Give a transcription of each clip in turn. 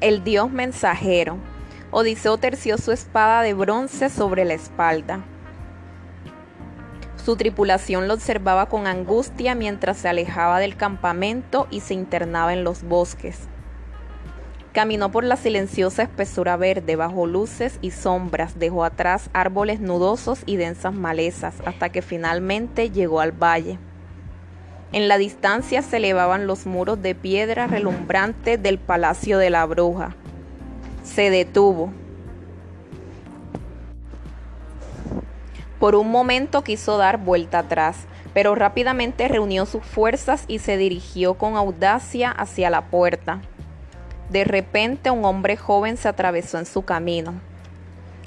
el dios mensajero. Odiseo terció su espada de bronce sobre la espalda. Su tripulación lo observaba con angustia mientras se alejaba del campamento y se internaba en los bosques. Caminó por la silenciosa espesura verde bajo luces y sombras, dejó atrás árboles nudosos y densas malezas, hasta que finalmente llegó al valle. En la distancia se elevaban los muros de piedra relumbrante del palacio de la bruja. Se detuvo. Por un momento quiso dar vuelta atrás, pero rápidamente reunió sus fuerzas y se dirigió con audacia hacia la puerta. De repente un hombre joven se atravesó en su camino.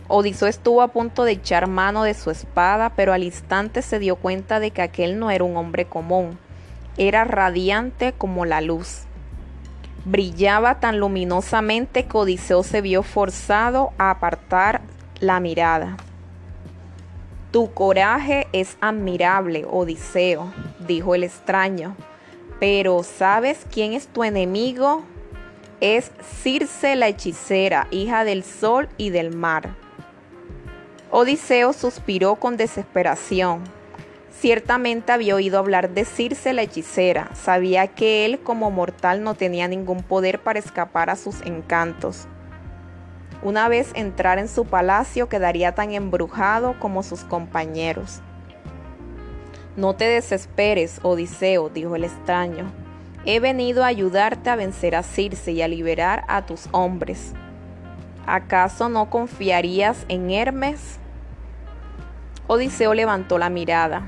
Odiseo estuvo a punto de echar mano de su espada, pero al instante se dio cuenta de que aquel no era un hombre común, era radiante como la luz. Brillaba tan luminosamente que Odiseo se vio forzado a apartar la mirada. Tu coraje es admirable, Odiseo, dijo el extraño, pero ¿sabes quién es tu enemigo? Es Circe la hechicera, hija del sol y del mar. Odiseo suspiró con desesperación. Ciertamente había oído hablar de Circe la hechicera, sabía que él como mortal no tenía ningún poder para escapar a sus encantos. Una vez entrar en su palacio quedaría tan embrujado como sus compañeros. No te desesperes, Odiseo, dijo el extraño. He venido a ayudarte a vencer a Circe y a liberar a tus hombres. ¿Acaso no confiarías en Hermes? Odiseo levantó la mirada.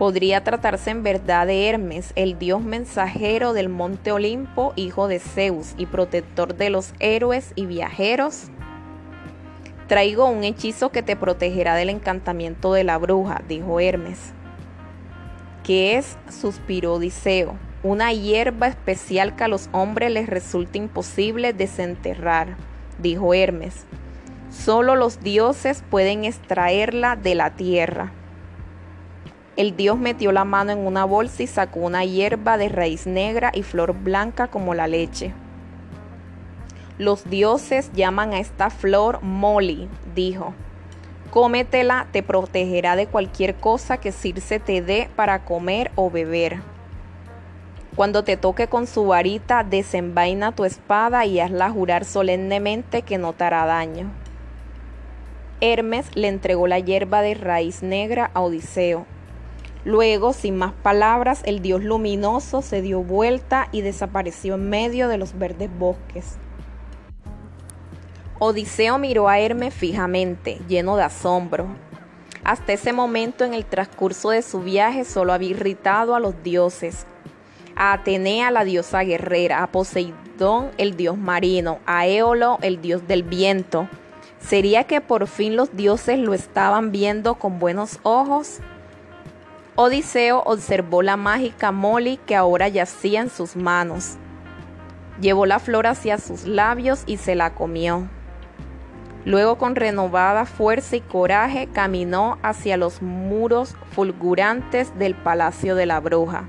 Podría tratarse en verdad de Hermes, el dios mensajero del monte Olimpo, hijo de Zeus y protector de los héroes y viajeros. Traigo un hechizo que te protegerá del encantamiento de la bruja, dijo Hermes. ¿Qué es? suspiró Odiseo. Una hierba especial que a los hombres les resulta imposible desenterrar, dijo Hermes. Solo los dioses pueden extraerla de la tierra. El dios metió la mano en una bolsa y sacó una hierba de raíz negra y flor blanca como la leche. Los dioses llaman a esta flor Moli, dijo. Cómetela, te protegerá de cualquier cosa que Circe te dé para comer o beber. Cuando te toque con su varita, desenvaina tu espada y hazla jurar solemnemente que no te hará daño. Hermes le entregó la hierba de raíz negra a Odiseo, Luego, sin más palabras, el dios luminoso se dio vuelta y desapareció en medio de los verdes bosques. Odiseo miró a Hermes fijamente, lleno de asombro. Hasta ese momento en el transcurso de su viaje solo había irritado a los dioses. A Atenea, la diosa guerrera, a Poseidón, el dios marino, a Éolo, el dios del viento. ¿Sería que por fin los dioses lo estaban viendo con buenos ojos? Odiseo observó la mágica Molly que ahora yacía en sus manos. Llevó la flor hacia sus labios y se la comió. Luego con renovada fuerza y coraje caminó hacia los muros fulgurantes del palacio de la bruja.